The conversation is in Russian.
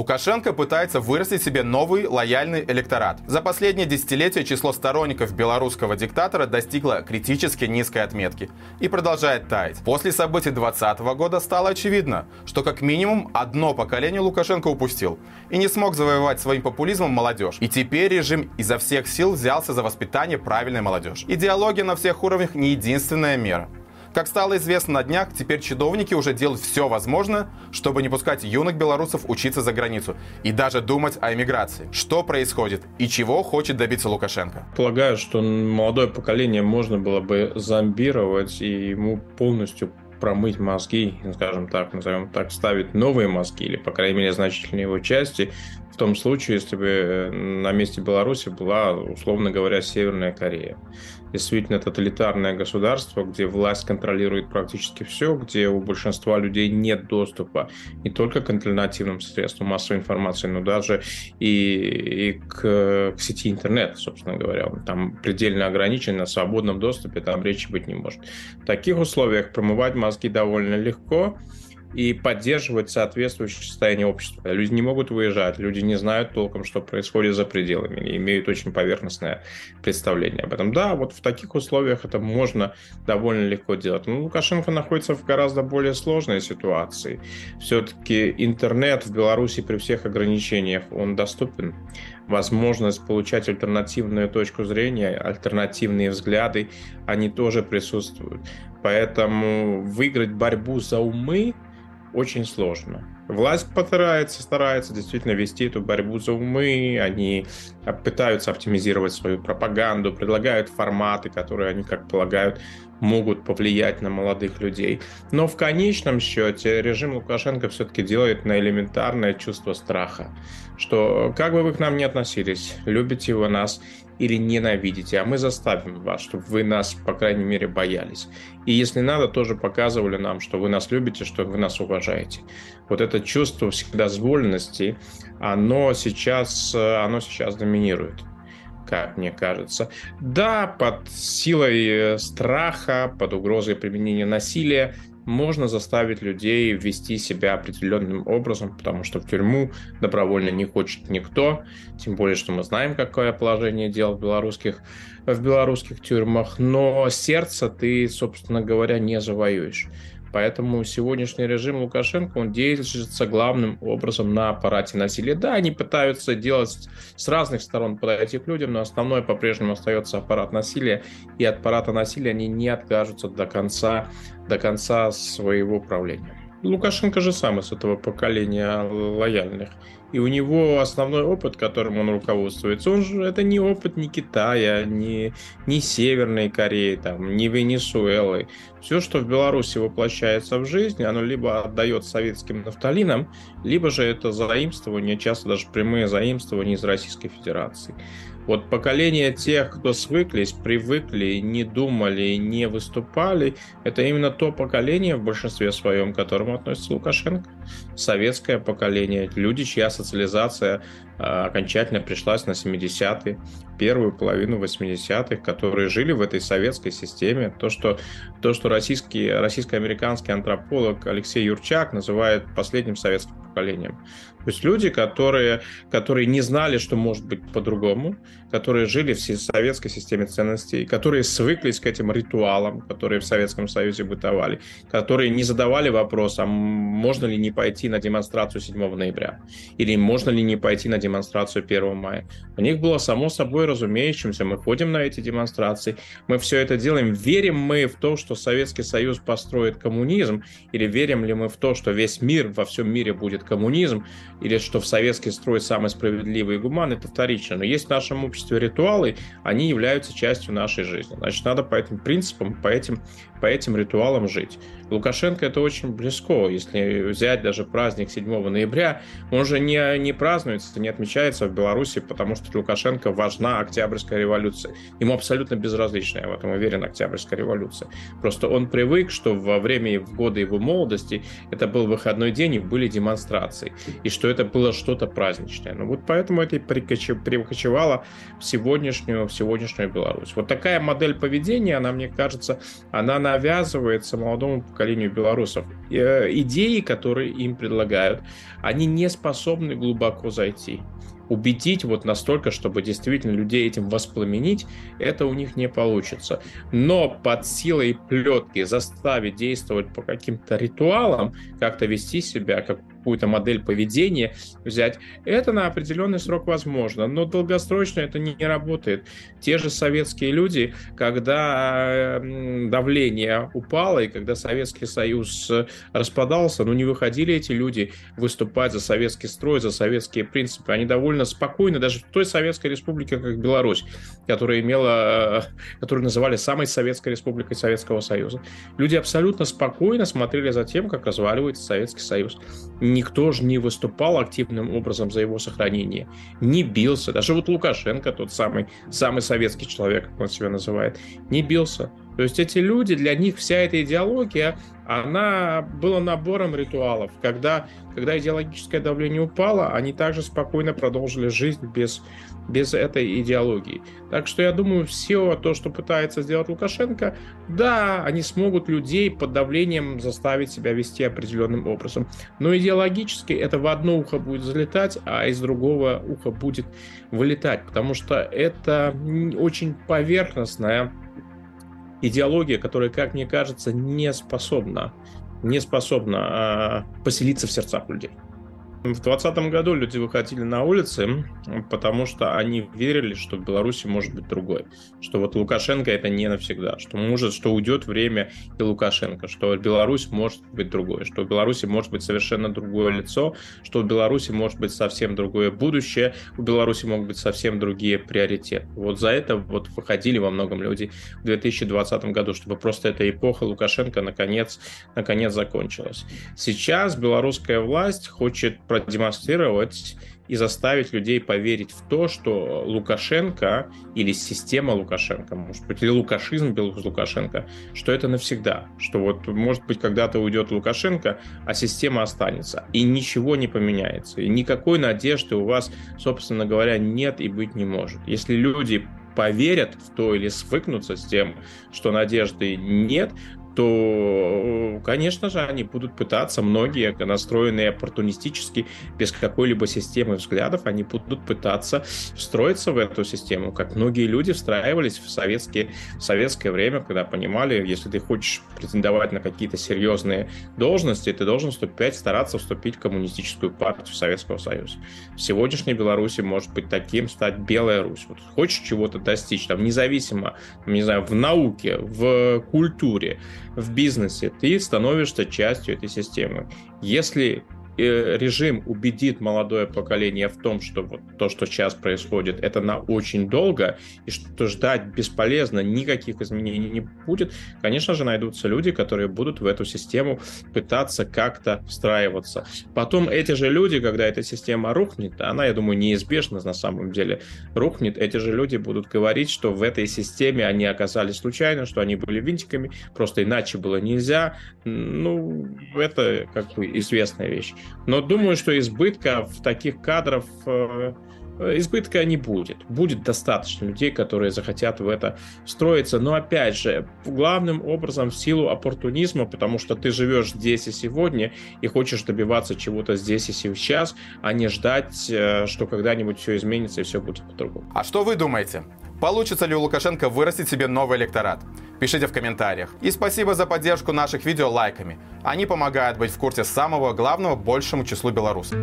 Лукашенко пытается вырастить себе новый лояльный электорат. За последнее десятилетие число сторонников белорусского диктатора достигло критически низкой отметки и продолжает таять. После событий 2020 года стало очевидно, что как минимум одно поколение Лукашенко упустил и не смог завоевать своим популизмом молодежь. И теперь режим изо всех сил взялся за воспитание правильной молодежи. Идеология на всех уровнях не единственная мера. Как стало известно на днях, теперь чиновники уже делают все возможное, чтобы не пускать юных белорусов учиться за границу и даже думать о эмиграции. Что происходит и чего хочет добиться Лукашенко? Полагаю, что молодое поколение можно было бы зомбировать и ему полностью промыть мозги, скажем так, назовем так, ставить новые мозги, или, по крайней мере, значительные его части, том случае, если бы э, на месте Беларуси была, условно говоря, Северная Корея действительно тоталитарное государство, где власть контролирует практически все, где у большинства людей нет доступа не только к альтернативным средствам массовой информации, но даже и, и к, к сети интернет, собственно говоря. Он там предельно ограничен, на свободном доступе там речи быть не может. В таких условиях промывать мозги довольно легко, и поддерживать соответствующее состояние общества. Люди не могут выезжать, люди не знают толком, что происходит за пределами, и имеют очень поверхностное представление об этом. Да, вот в таких условиях это можно довольно легко делать. Но Лукашенко находится в гораздо более сложной ситуации. Все-таки интернет в Беларуси при всех ограничениях, он доступен. Возможность получать альтернативную точку зрения, альтернативные взгляды, они тоже присутствуют. Поэтому выиграть борьбу за умы очень сложно. Власть постарается, старается действительно вести эту борьбу за умы, они пытаются оптимизировать свою пропаганду, предлагают форматы, которые они, как полагают, могут повлиять на молодых людей. Но в конечном счете режим Лукашенко все-таки делает на элементарное чувство страха, что как бы вы к нам ни относились, любите вы нас или ненавидите, а мы заставим вас, чтобы вы нас, по крайней мере, боялись. И если надо, тоже показывали нам, что вы нас любите, что вы нас уважаете. Вот это чувство вседозволенности, оно сейчас, оно сейчас доминирует как мне кажется. Да, под силой э, страха, под угрозой применения насилия можно заставить людей вести себя определенным образом, потому что в тюрьму добровольно не хочет никто, тем более, что мы знаем, какое положение дел в белорусских, в белорусских тюрьмах, но сердце ты, собственно говоря, не завоюешь. Поэтому сегодняшний режим Лукашенко, он держится главным образом на аппарате насилия. Да, они пытаются делать с разных сторон подойти к людям, но основной по-прежнему остается аппарат насилия, и от аппарата насилия они не откажутся до конца, до конца своего правления. Лукашенко же сам из этого поколения лояльных. И у него основной опыт, которым он руководствуется, он же это не опыт ни Китая, ни, ни Северной Кореи, там, ни Венесуэлы. Все, что в Беларуси воплощается в жизнь, оно либо отдает советским нафталинам, либо же это заимствование, часто даже прямые заимствования из Российской Федерации. Вот поколение тех, кто свыклись, привыкли, не думали, не выступали, это именно то поколение в большинстве своем, к которому относится Лукашенко. Советское поколение, люди, чья социализация окончательно пришлась на 70-е, первую половину 80-х, которые жили в этой советской системе. То, что, то, что российский, российско-американский антрополог Алексей Юрчак называет последним советским поколением. То есть люди, которые, которые не знали, что может быть по-другому, которые жили в советской системе ценностей, которые свыклись к этим ритуалам, которые в Советском Союзе бытовали, которые не задавали вопрос, а можно ли не пойти на демонстрацию 7 ноября, или можно ли не пойти на демонстрацию 1 мая. У них было само собой разумеющимся, мы ходим на эти демонстрации, мы все это делаем, верим мы в то, что Советский Союз построит коммунизм, или верим ли мы в то, что весь мир, во всем мире будет коммунизм, или что в советский строй самый справедливый и гуманный, это вторично. Но есть в нашем обществе ритуалы, они являются частью нашей жизни. Значит, надо по этим принципам, по этим, по этим ритуалам жить. Лукашенко это очень близко. Если взять даже праздник 7 ноября, он же не, не празднуется, не отмечается в Беларуси, потому что Лукашенко важна Октябрьская революция. Ему абсолютно безразлично, я в этом уверен, Октябрьская революция. Просто он привык, что во время и в годы его молодости это был выходной день и были демонстрации, и что это было что-то праздничное. Ну вот поэтому это и перекочевало в сегодняшнюю, в сегодняшнюю Беларусь. Вот такая модель поведения, она, мне кажется, она навязывается молодому поколению белорусов. Э, идеи, которые им предлагают, они не способны глубоко зайти убедить вот настолько, чтобы действительно людей этим воспламенить, это у них не получится. Но под силой плетки заставить действовать по каким-то ритуалам, как-то вести себя, как какую-то модель поведения взять, это на определенный срок возможно, но долгосрочно это не, работает. Те же советские люди, когда давление упало и когда Советский Союз распадался, ну не выходили эти люди выступать за советский строй, за советские принципы. Они довольно спокойно, даже в той Советской Республике, как Беларусь, которая имела, которую называли самой Советской Республикой Советского Союза, люди абсолютно спокойно смотрели за тем, как разваливается Советский Союз никто же не выступал активным образом за его сохранение, не бился. Даже вот Лукашенко, тот самый, самый советский человек, как он себя называет, не бился. То есть эти люди, для них вся эта идеология, она была набором ритуалов. Когда, когда идеологическое давление упало, они также спокойно продолжили жизнь без, без этой идеологии. Так что я думаю, все то, что пытается сделать Лукашенко, да, они смогут людей под давлением заставить себя вести определенным образом. Но идеологически это в одно ухо будет залетать, а из другого уха будет вылетать, потому что это очень поверхностная идеология, которая, как мне кажется, не способна, не способна а, поселиться в сердцах людей. В 2020 году люди выходили на улицы, потому что они верили, что в Беларуси может быть другой. Что вот Лукашенко это не навсегда. Что может, что уйдет время и Лукашенко. Что Беларусь может быть другой. Что в Беларуси может быть совершенно другое лицо. Что в Беларуси может быть совсем другое будущее. У Беларуси могут быть совсем другие приоритеты. Вот за это вот выходили во многом люди в 2020 году, чтобы просто эта эпоха Лукашенко наконец, наконец закончилась. Сейчас белорусская власть хочет продемонстрировать и заставить людей поверить в то, что Лукашенко или система Лукашенко, может быть, или лукашизм Беларусь Лукашенко, что это навсегда, что вот, может быть, когда-то уйдет Лукашенко, а система останется, и ничего не поменяется, и никакой надежды у вас, собственно говоря, нет и быть не может. Если люди поверят в то или свыкнутся с тем, что надежды нет, то, конечно же, они будут пытаться, многие настроенные оппортунистически, без какой-либо системы взглядов, они будут пытаться встроиться в эту систему, как многие люди встраивались в, советские, в советское время, когда понимали, если ты хочешь претендовать на какие-то серьезные должности, ты должен вступать, стараться вступить в коммунистическую партию Советского Союза. В сегодняшней Беларуси может быть таким стать Белая Русь. Вот хочешь чего-то достичь, там, независимо, не знаю, в науке, в культуре, в бизнесе, ты становишься частью этой системы. Если режим убедит молодое поколение в том, что вот то, что сейчас происходит, это на очень долго, и что ждать бесполезно, никаких изменений не будет, конечно же, найдутся люди, которые будут в эту систему пытаться как-то встраиваться. Потом эти же люди, когда эта система рухнет, она, я думаю, неизбежно на самом деле рухнет, эти же люди будут говорить, что в этой системе они оказались случайно, что они были винтиками, просто иначе было нельзя. Ну, это как бы известная вещь. Но думаю, что избытка в таких кадров э, избытка не будет. Будет достаточно людей, которые захотят в это встроиться. Но опять же, главным образом в силу оппортунизма, потому что ты живешь здесь и сегодня и хочешь добиваться чего-то здесь и сейчас, а не ждать, э, что когда-нибудь все изменится и все будет по-другому. А что вы думаете? Получится ли у Лукашенко вырастить себе новый электорат? Пишите в комментариях. И спасибо за поддержку наших видео лайками. Они помогают быть в курсе самого главного большему числу белорусов.